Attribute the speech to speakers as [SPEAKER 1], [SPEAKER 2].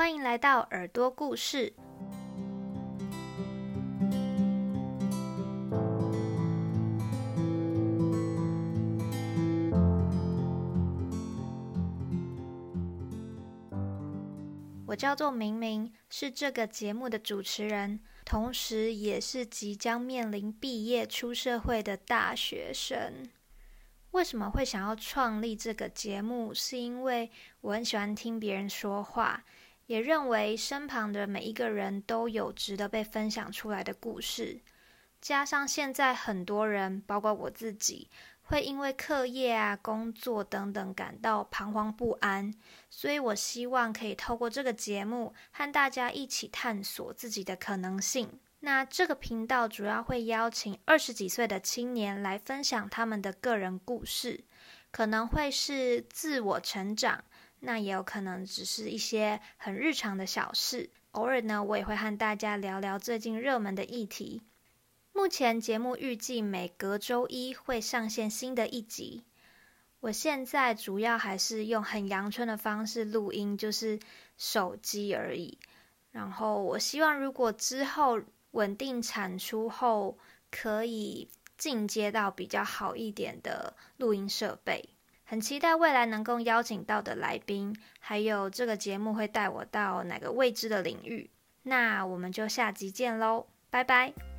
[SPEAKER 1] 欢迎来到耳朵故事。我叫做明明，是这个节目的主持人，同时也是即将面临毕业出社会的大学生。为什么会想要创立这个节目？是因为我很喜欢听别人说话，也认为身旁的每一个人都有值得被分享出来的故事。加上现在很多人，包括我自己，会因为课业啊、工作等等感到彷徨不安，所以我希望可以透过这个节目和大家一起探索自己的可能性。那这个频道主要会邀请二十几岁的青年来分享他们的个人故事，可能会是自我成长，那也有可能只是一些很日常的小事。偶尔呢，我也会和大家聊聊最近热门的议题。目前节目预计每隔周一会上线新的一集。我现在主要还是用很阳春的方式录音，就是手机而已。然后我希望，如果之后稳定产出后，可以进阶到比较好一点的录音设备。很期待未来能够邀请到的来宾，还有这个节目会带我到哪个未知的领域。那我们就下集见喽，拜拜。